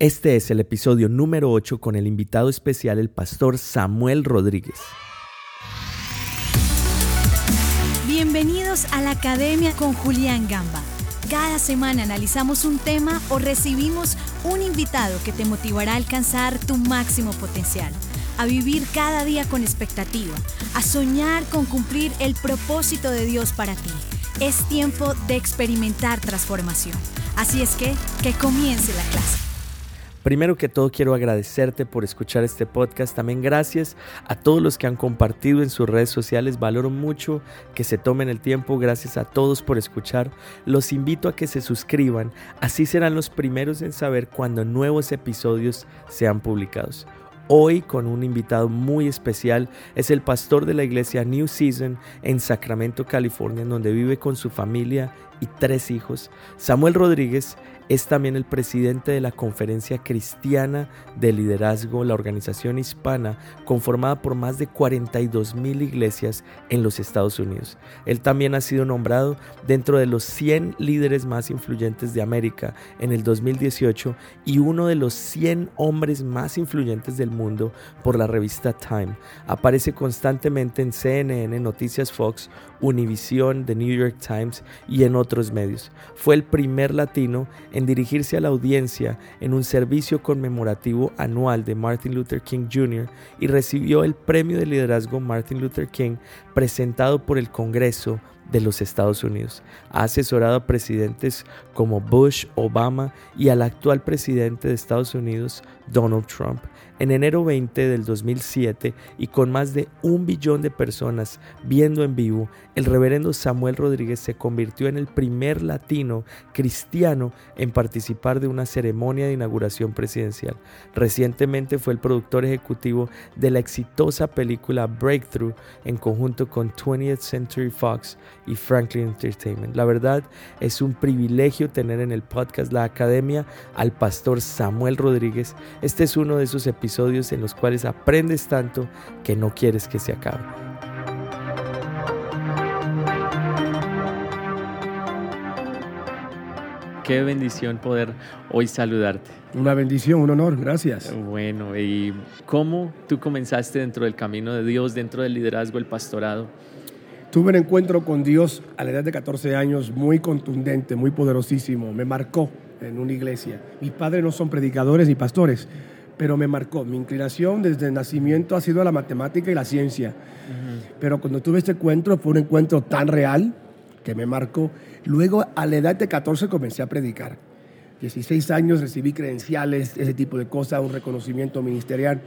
Este es el episodio número 8 con el invitado especial, el pastor Samuel Rodríguez. Bienvenidos a la Academia con Julián Gamba. Cada semana analizamos un tema o recibimos un invitado que te motivará a alcanzar tu máximo potencial, a vivir cada día con expectativa, a soñar con cumplir el propósito de Dios para ti. Es tiempo de experimentar transformación. Así es que, que comience la clase. Primero que todo quiero agradecerte por escuchar este podcast. También gracias a todos los que han compartido en sus redes sociales. Valoro mucho que se tomen el tiempo. Gracias a todos por escuchar. Los invito a que se suscriban. Así serán los primeros en saber cuando nuevos episodios sean publicados. Hoy con un invitado muy especial es el pastor de la iglesia New Season en Sacramento, California, donde vive con su familia y tres hijos. Samuel Rodríguez es también el presidente de la Conferencia Cristiana de Liderazgo, la organización hispana conformada por más de 42 mil iglesias en los Estados Unidos. Él también ha sido nombrado dentro de los 100 líderes más influyentes de América en el 2018 y uno de los 100 hombres más influyentes del mundo por la revista Time. Aparece constantemente en CNN, Noticias Fox, Univision, The New York Times y en otros medios. Fue el primer latino dirigirse a la audiencia en un servicio conmemorativo anual de Martin Luther King Jr. y recibió el premio de liderazgo Martin Luther King presentado por el Congreso de los Estados Unidos. Ha asesorado a presidentes como Bush, Obama y al actual presidente de Estados Unidos, Donald Trump. En enero 20 del 2007 y con más de un billón de personas viendo en vivo, el reverendo Samuel Rodríguez se convirtió en el primer latino cristiano en participar de una ceremonia de inauguración presidencial. Recientemente fue el productor ejecutivo de la exitosa película Breakthrough en conjunto con 20th Century Fox y Franklin Entertainment. La verdad es un privilegio tener en el podcast La Academia al pastor Samuel Rodríguez. Este es uno de esos episodios en los cuales aprendes tanto que no quieres que se acabe. Qué bendición poder hoy saludarte. Una bendición, un honor, gracias. Bueno, ¿y cómo tú comenzaste dentro del camino de Dios, dentro del liderazgo, el pastorado? Tuve un encuentro con Dios a la edad de 14 años muy contundente, muy poderosísimo. Me marcó en una iglesia. Mis padres no son predicadores ni pastores, pero me marcó. Mi inclinación desde el nacimiento ha sido la matemática y la ciencia. Pero cuando tuve este encuentro fue un encuentro tan real que me marcó. Luego, a la edad de 14, comencé a predicar. 16 años recibí credenciales, ese tipo de cosas, un reconocimiento ministerial.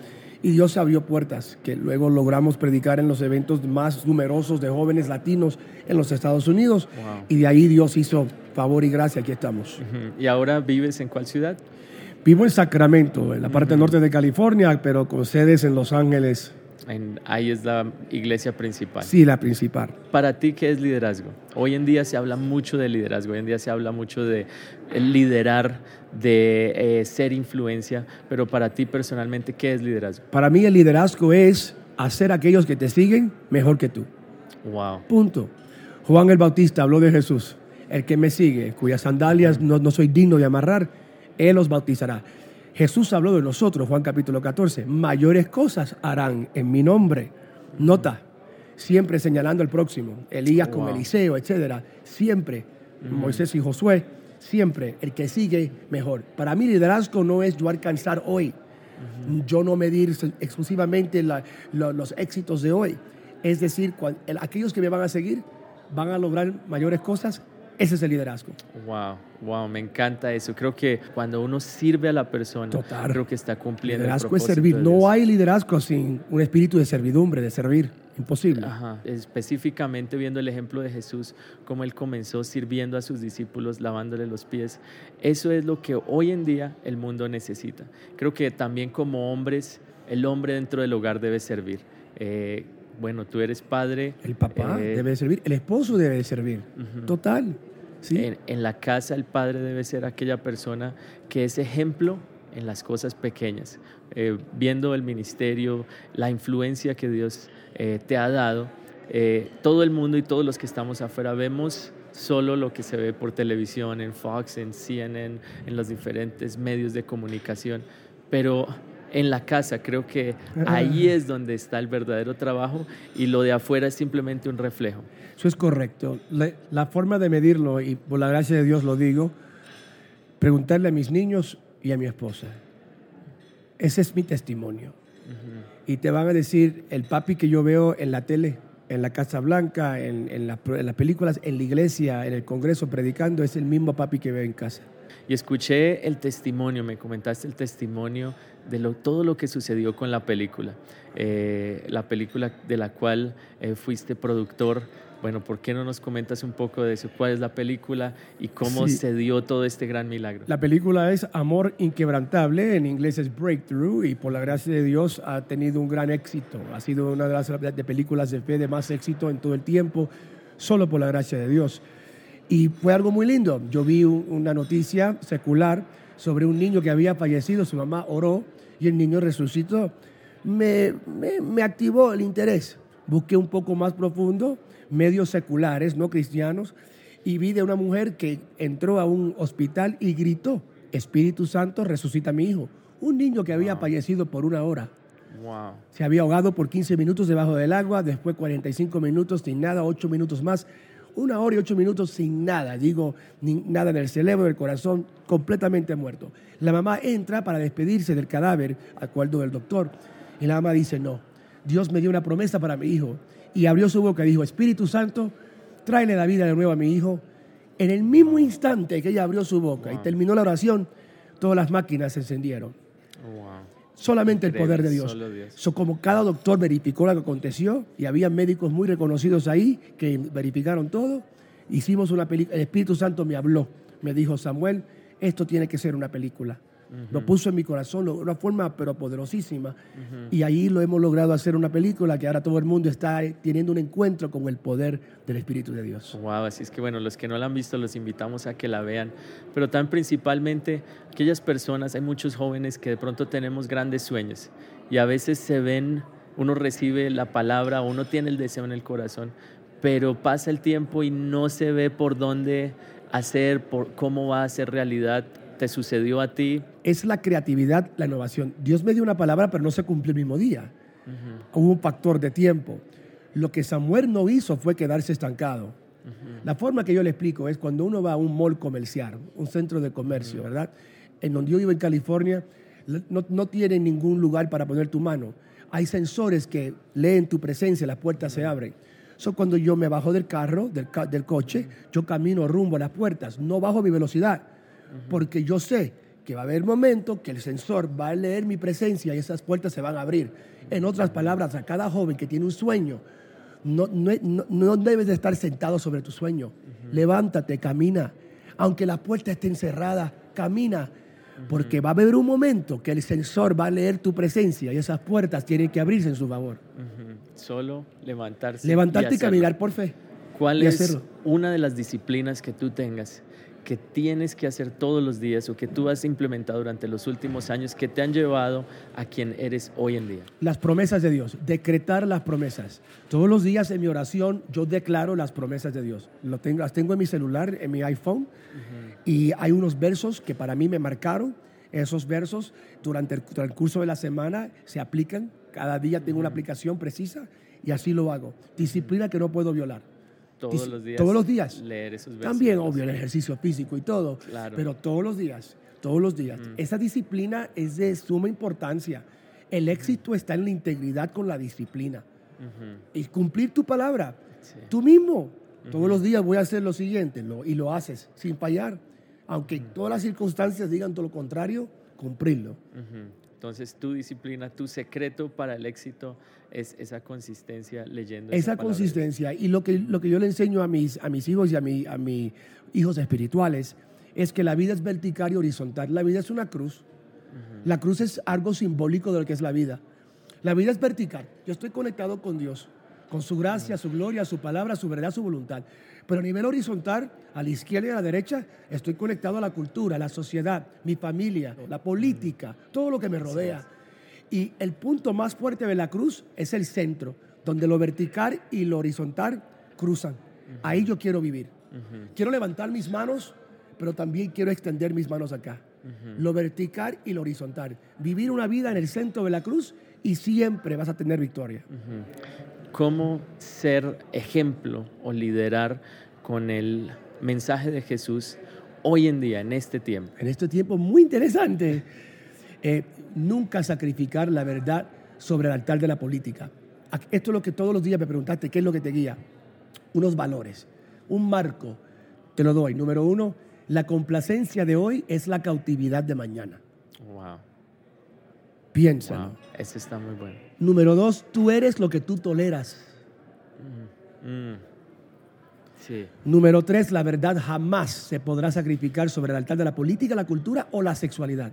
Y Dios abrió puertas, que luego logramos predicar en los eventos más numerosos de jóvenes latinos en los Estados Unidos. Y de ahí Dios hizo favor y gracia, aquí estamos. ¿Y ahora vives en cuál ciudad? Vivo en Sacramento, en la parte norte de California, pero con sedes en Los Ángeles, ahí es la iglesia principal. Sí, la principal. Para ti, ¿qué es liderazgo? Hoy en día se habla mucho de liderazgo, hoy en día se habla mucho de liderar, de eh, ser influencia, pero para ti personalmente, ¿qué es liderazgo? Para mí el liderazgo es hacer a aquellos que te siguen mejor que tú. Wow. Punto. Juan el Bautista habló de Jesús. El que me sigue, cuyas sandalias no, no soy digno de amarrar, él los bautizará. Jesús habló de nosotros, Juan capítulo 14, mayores cosas harán en mi nombre. Nota, siempre señalando al próximo, Elías con Eliseo, etcétera, siempre, Moisés y Josué, siempre. El que sigue mejor. Para mí liderazgo no es yo alcanzar hoy, yo no medir exclusivamente los éxitos de hoy. Es decir, aquellos que me van a seguir van a lograr mayores cosas ese es el liderazgo. Wow, wow, me encanta eso. Creo que cuando uno sirve a la persona, creo que está cumpliendo. Liderazgo es servir. No hay liderazgo sin un espíritu de servidumbre, de servir. Imposible. Ajá. Específicamente viendo el ejemplo de Jesús, cómo él comenzó sirviendo a sus discípulos, lavándole los pies. Eso es lo que hoy en día el mundo necesita. Creo que también como hombres, el hombre dentro del hogar debe servir. Eh, bueno, tú eres padre. El papá eh, debe servir, el esposo debe servir. Total. En, la casa el padre debe ser aquella persona que es ejemplo en las cosas pequeñas, eh, viendo el ministerio, la influencia que Dios eh, te ha dado. Eh, todo el mundo y todos los que estamos afuera vemos solo lo que se ve por televisión, en Fox, en CNN, en los diferentes medios de comunicación, pero en la casa creo que ahí es donde está el verdadero trabajo y lo de afuera es simplemente un reflejo. Eso es correcto. La, la forma de medirlo, y por la gracia de Dios lo digo, preguntarle a mis niños y a mi esposa. Ese es mi testimonio. Y te van a decir, el papi que yo veo en la tele, en la Casa Blanca, en, en, la- en las películas, en la iglesia, en el Congreso predicando, es el mismo papi que veo en casa. Y escuché el testimonio, me comentaste el testimonio de lo, todo lo que sucedió con la película, Eh, la película de la cual eh, fuiste productor. Bueno, ¿por qué no nos comentas un poco de eso? ¿Cuál es la película y cómo Sí. se dio todo este gran milagro? La película es Amor Inquebrantable, en inglés es Breakthrough, y por la gracia de Dios ha tenido un gran éxito. Ha sido una de las de películas de fe de más éxito en todo el tiempo, solo por la gracia de Dios. Y fue algo muy lindo. Yo vi un- una noticia secular sobre un niño que había fallecido, su mamá oró y el niño resucitó. Me, me, me activó el interés. Busqué un poco más profundo, medios seculares, no cristianos, y vi de una mujer que entró a un hospital y gritó, Espíritu Santo, resucita a mi hijo. Un niño que había fallecido por una hora. Wow. Se había ahogado por 15 minutos debajo del agua, después 45 minutos sin nada, 8 minutos más. Una hora y 8 minutos sin nada, digo, ni nada en el cerebro, del corazón, completamente muerto. La mamá entra para despedirse del cadáver, acuerdo del doctor, y la mamá dice, no, Dios me dio una promesa para mi hijo. Y abrió su boca y dijo, Espíritu Santo, tráele la vida de nuevo a mi hijo. En el mismo instante que ella abrió su boca y terminó la oración, todas las máquinas se encendieron. Wow. Solamente el poder de Dios. Dios. So, como cada doctor verificó lo que aconteció y había médicos muy reconocidos ahí que verificaron todo, hicimos una película. El Espíritu Santo me habló, me dijo Samuel, esto tiene que ser una película. Lo puso en mi corazón de una forma pero poderosísima y ahí lo hemos logrado hacer una película que ahora todo el mundo está eh, teniendo un encuentro con el poder del Espíritu de Dios. Wow, así es que bueno, los que no la han visto los invitamos a que la vean, pero tan principalmente aquellas personas, hay muchos jóvenes que de pronto tenemos grandes sueños y a veces se ven, uno recibe la palabra, uno tiene el deseo en el corazón, pero pasa el tiempo y no se ve por dónde hacer, por cómo va a ser realidad. ¿Te sucedió a ti? Es la creatividad, la innovación. Dios me dio una palabra pero no se cumplió el mismo día. Hubo un factor de tiempo. Lo que Samuel no hizo fue quedarse estancado. La forma que yo le explico es cuando uno va a un mall comercial, un centro de comercio, ¿verdad? En donde yo vivo en California, no, no tiene ningún lugar para poner tu mano. Hay sensores que leen tu presencia, las puertas se abren. So, cuando yo me bajo del carro, del, del coche, yo camino rumbo a las puertas, no bajo mi velocidad, porque yo sé que va a haber momento que el sensor va a leer mi presencia y esas puertas se van a abrir. En otras palabras, a cada joven que tiene un sueño, no, no, no- no debes de estar sentado sobre tu sueño. Levántate, camina. Aunque la puerta esté encerrada, camina. Porque va a haber un momento que el sensor va a leer tu presencia y esas puertas tienen que abrirse en su favor. Solo levantarse. Levantarte y, caminar por fe. ¿Cuál y es hacerlo. una de las disciplinas que tú tengas que tienes que hacer todos los días o que tú has implementado durante los últimos años que te han llevado a quien eres hoy en día? Las promesas de Dios, decretar las promesas. Todos los días en mi oración yo declaro las promesas de Dios. Lo tengo, las tengo en mi celular, en mi iPhone, y hay unos versos que para mí me marcaron. Esos versos durante el transcurso de la semana se aplican. Cada día tengo una aplicación precisa y así lo hago. Disciplina que no puedo violar. Todos los días. todos los días. Leer esos versos. También, obvio, el ejercicio físico y todo, Claro. pero todos los días, todos los días. Esa disciplina es de suma importancia. El éxito está en la integridad con la disciplina. Y cumplir tu palabra. Sí. Tú mismo. Todos los días voy a hacer lo siguiente lo- y lo haces sin fallar. Aunque todas las circunstancias digan todo lo contrario, cumplirlo. Entonces, tu disciplina, tu secreto para el éxito es esa consistencia leyendo. Esa Dios. consistencia y lo que, lo que yo le enseño a mis, a mis hijos y a, mi, a mis hijos espirituales es que la vida es vertical y horizontal. La vida es una cruz. La cruz es algo simbólico de lo que es la vida. La vida es vertical. Yo estoy conectado con Dios, con su gracia, su gloria, su palabra, su verdad, su voluntad. Pero a nivel horizontal, a la izquierda y a la derecha, estoy conectado a la cultura, a la sociedad, mi familia, la política, todo lo que me rodea. Y el punto más fuerte de la cruz es el centro, donde lo vertical y lo horizontal cruzan. Ahí yo quiero vivir. Quiero levantar mis manos, pero también quiero extender mis manos acá. Lo vertical y lo horizontal. Vivir una vida en el centro de la cruz y siempre vas a tener victoria. ¿Cómo ser ejemplo o liderar con el mensaje de Jesús hoy en día, en este tiempo? En este tiempo muy interesante. Eh, nunca sacrificar la verdad sobre el altar de la política. Esto es lo que todos los días me preguntaste, ¿qué es lo que te guía? Unos valores, un marco, te lo doy. Número uno, la complacencia de hoy es la cautividad de mañana. Wow. Piénsalo. Wow. Ese está muy bueno. Número dos, tú eres lo que tú toleras. Mm. Sí. Número tres, la verdad jamás se podrá sacrificar sobre el altar de la política, la cultura o la sexualidad.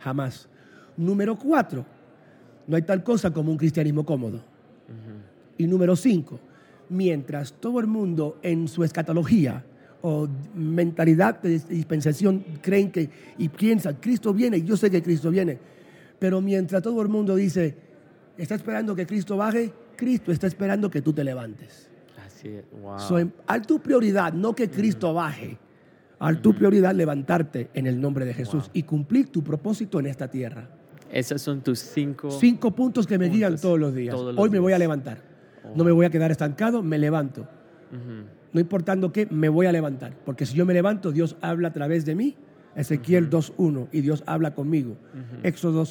Jamás. Número cuatro, no hay tal cosa como un cristianismo cómodo. Y número cinco, mientras todo el mundo en su escatología o mentalidad de dispensación creen que y piensan, Cristo viene, yo sé que Cristo viene, pero mientras todo el mundo dice, está esperando que Cristo baje, Cristo está esperando que tú te levantes. Así es, wow. So, al tu prioridad, no que Cristo baje, al tu prioridad levantarte en el nombre de Jesús y cumplir tu propósito en esta tierra. Esos son tus cinco... Cinco puntos que me puntos guían todos los días. todos los Hoy me voy a días. levantar. No me voy a quedar estancado, me levanto. Ujú. No importando qué, me voy a levantar. Porque si yo me levanto, Dios habla a través de mí. Ezequiel 2.1 y Dios habla conmigo. Éxodo,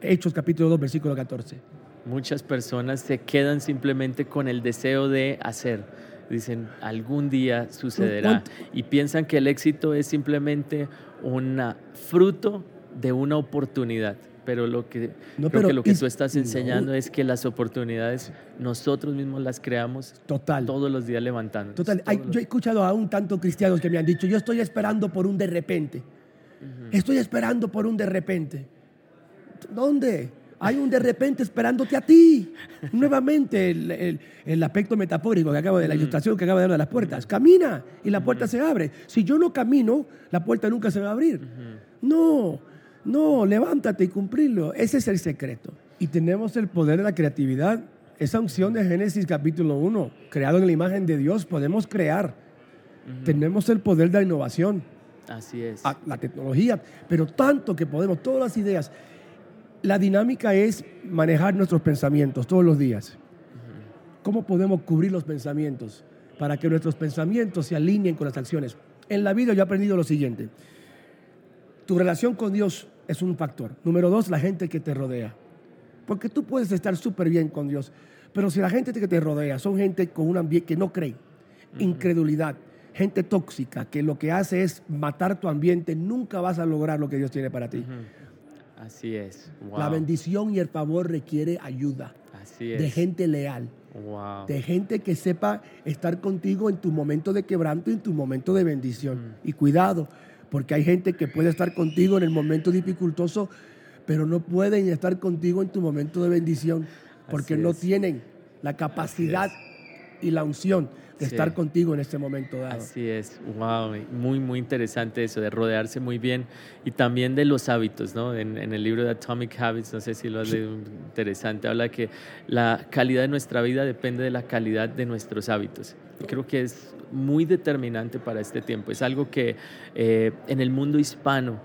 Hechos capítulo 2, versículo 14. Muchas personas se quedan simplemente con el deseo de hacer. Dicen, algún día sucederá. Y piensan que el éxito es simplemente un fruto de una oportunidad. Pero lo que, No, creo pero que, lo que tú estás no. enseñando es que las oportunidades nosotros mismos las creamos Total. todos los días levantando. Total, yo he escuchado a un tanto cristianos que me han dicho, yo estoy esperando por un de repente. Estoy esperando por un de repente. ¿Dónde? Hay un de repente esperándote a ti. Nuevamente, el, el- el aspecto metafórico que acabo de la ilustración que acabo de dar de las puertas. Camina y la puerta se abre. Si yo no camino, la puerta nunca se va a abrir. No, no, levántate y cumplirlo. Ese es el secreto. Y tenemos el poder de la creatividad. Esa unción de Génesis capítulo 1, creado en la imagen de Dios, podemos crear. Tenemos el poder de la innovación Así es. a la tecnología, pero tanto que podemos, todas las ideas. La dinámica es manejar nuestros pensamientos todos los días. ¿Cómo podemos cubrir los pensamientos para que nuestros pensamientos se alineen con las acciones? En la vida yo he aprendido lo siguiente. Tu relación con Dios es un factor. Número dos, la gente que te rodea. Porque tú puedes estar súper bien con Dios, pero si la gente que te rodea son gente con un ambiente que no cree, incredulidad, gente tóxica, que lo que hace es matar tu ambiente, nunca vas a lograr lo que Dios tiene para ti. Así es. Wow. La bendición y el favor requiere ayuda Así es. de gente leal, Wow. de gente que sepa estar contigo en tu momento de quebranto y en tu momento de bendición. Y cuidado, porque hay gente que puede estar contigo en el momento dificultoso, pero no pueden estar contigo en tu momento de bendición, porque no tienen la capacidad y la unción de Sí. estar contigo en este momento dado. Así es, wow, muy, muy interesante eso, de rodearse muy bien y también de los hábitos, ¿no? En, en el libro de Atomic Habits, no sé si lo has leído, interesante, habla que la calidad de nuestra vida depende de la calidad de nuestros hábitos. Y creo que es muy determinante para este tiempo, es algo que eh, en el mundo hispano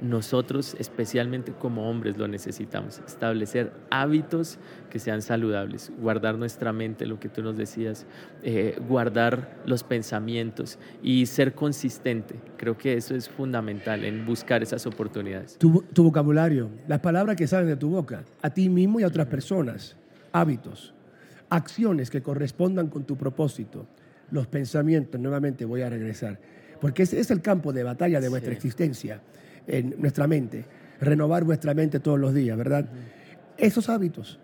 nosotros, especialmente como hombres, lo necesitamos. Establecer hábitos que sean saludables, guardar nuestra mente, lo que tú nos decías, eh, guardar los pensamientos y ser consistente. Creo que eso es fundamental en buscar esas oportunidades. Tu, tu vocabulario, las palabras que salen de tu boca, a ti mismo y a otras personas, hábitos, acciones que correspondan con tu propósito, los pensamientos, nuevamente voy a regresar, porque ese es el campo de batalla de vuestra Sí. existencia, en nuestra mente, renovar vuestra mente todos los días, ¿verdad? Esos hábitos,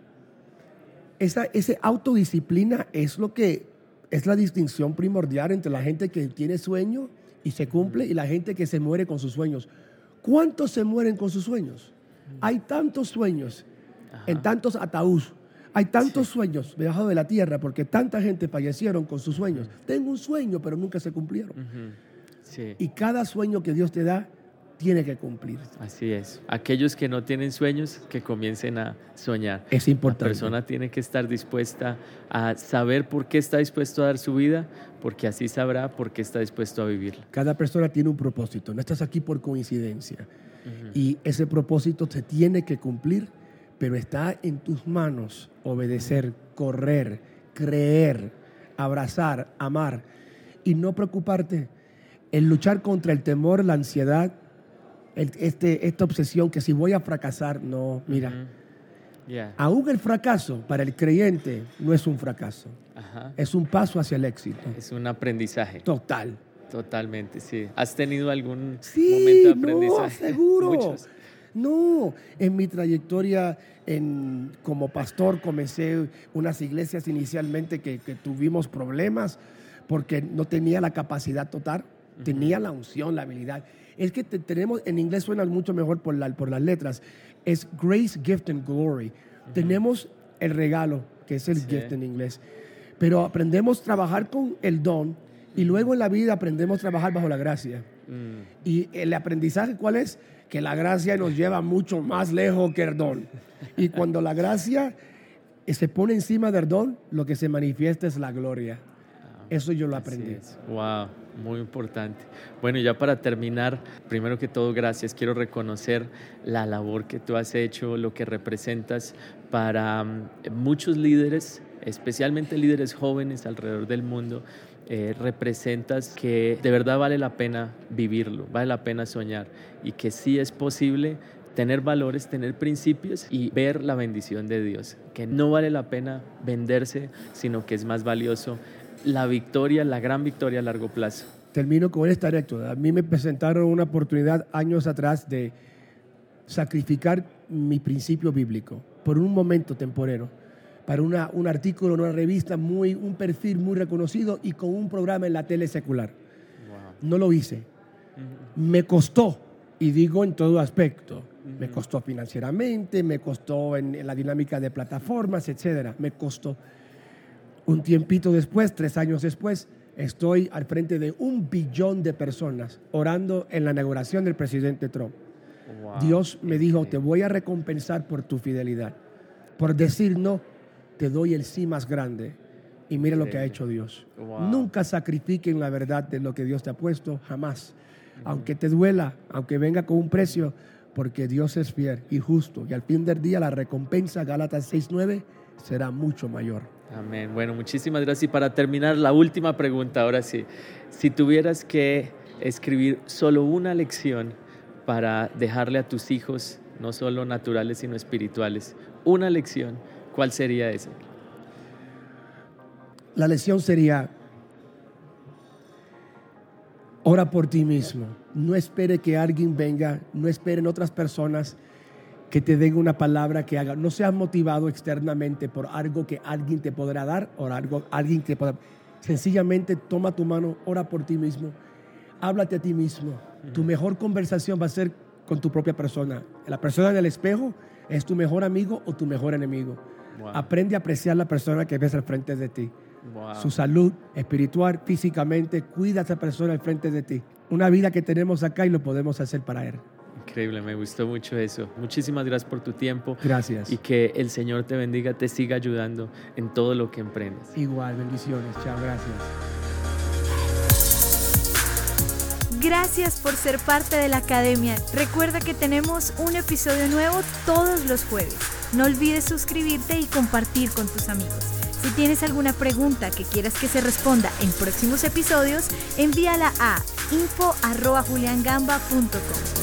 esa autodisciplina es lo que es la distinción primordial entre la gente que tiene sueño y se cumple y la gente que se muere con sus sueños. ¿Cuántos se mueren con sus sueños? Hay tantos sueños en tantos ataúdes. Hay tantos sueños debajo de la tierra porque tanta gente fallecieron con sus sueños. Tengo un sueño, pero nunca se cumplieron. Sí, Y cada sueño que Dios te da tiene que cumplir. Así es. Aquellos que no tienen sueños, que comiencen a soñar. Es importante. La persona tiene que estar dispuesta a saber por qué está dispuesto a dar su vida, porque así sabrá por qué está dispuesto a vivirla. Cada persona tiene un propósito. No estás aquí por coincidencia. Y ese propósito se tiene que cumplir, pero está en tus manos obedecer, correr, creer, abrazar, amar y no preocuparte. El luchar contra el temor, la ansiedad, este, esta obsesión que si voy a fracasar, no, mira. Aún el fracaso para el creyente no es un fracaso, es un paso hacia el éxito. Es un aprendizaje. Total. Totalmente, sí. ¿Has tenido algún momento de aprendizaje? No, seguro. No, en mi trayectoria en, como pastor comencé unas iglesias inicialmente que, tuvimos problemas porque no tenía la capacidad total, tenía la unción, la habilidad. Es que tenemos, en inglés suena mucho mejor por, la, por las letras, es grace, gift and glory. Tenemos el regalo, que es el gift en inglés, pero aprendemos a trabajar con el don y luego en la vida aprendemos a trabajar bajo la gracia. Mm. Y el aprendizaje, ¿cuál es? Que la gracia nos lleva mucho más lejos que el don. Y cuando la gracia se pone encima del don, lo que se manifiesta es la gloria. Ah, Eso yo lo aprendí. Wow, muy importante. Bueno, ya para terminar, primero que todo, gracias. Quiero reconocer la labor que tú has hecho, lo que representas para mm, muchos líderes, especialmente líderes jóvenes alrededor del mundo eh, representas que de verdad vale la pena vivirlo, vale la pena soñar y que sí es posible tener valores, tener principios y ver la bendición de Dios, que no vale la pena venderse, sino que es más valioso la victoria, la gran victoria a largo plazo. Termino con esta anécdota. A mí me presentaron una oportunidad años atrás de sacrificar mi principio bíblico por un momento temporero para una, un artículo en una revista, muy, un perfil muy reconocido y con un programa en la tele secular. No lo hice. Me costó, y digo en todo aspecto, me costó financieramente, me costó en, la dinámica de plataformas, etcétera. Me costó. Un tiempito después, tres años después, estoy al frente de un billón de personas orando en la inauguración del presidente Trump. Dios me dijo, te voy a recompensar por tu fidelidad, por decir no te doy el sí más grande. Y mira lo que ha hecho Dios. Nunca sacrifiquen la verdad de lo que Dios te ha puesto, jamás. Aunque te duela, aunque venga con un precio, porque Dios es fiel y justo. Y al fin del día la recompensa, Gálatas 6.9, será mucho mayor. Amén. Bueno, muchísimas gracias. Y para terminar, la última pregunta, ahora sí. Si tuvieras que escribir solo una lección para dejarle a tus hijos, no solo naturales, sino espirituales, una lección, ¿Cuál sería ese? La lección sería, ora por ti mismo. No espere que alguien venga, no esperen otras personas que te den una palabra que haga. No seas motivado externamente por algo que alguien te podrá dar o algo alguien que podrá. Sencillamente toma tu mano, ora por ti mismo, háblate a ti mismo. Tu mejor conversación va a ser con tu propia persona. La persona en el espejo es tu mejor amigo o tu mejor enemigo. Aprende a apreciar la persona que ves al frente de ti. Su salud espiritual, físicamente, cuida a esa persona al frente de ti. Una vida que tenemos acá y lo podemos hacer para Él. Increíble, me gustó mucho eso. Muchísimas gracias por tu tiempo. Gracias. Y que el Señor te bendiga, te siga ayudando en todo lo que emprendas. Igual, bendiciones. Chao, gracias. Gracias por ser parte de la academia. Recuerda que tenemos un episodio nuevo todos los jueves. No olvides suscribirte y compartir con tus amigos. Si tienes alguna pregunta que quieras que se responda en próximos episodios, envíala a info.juliangamba.com.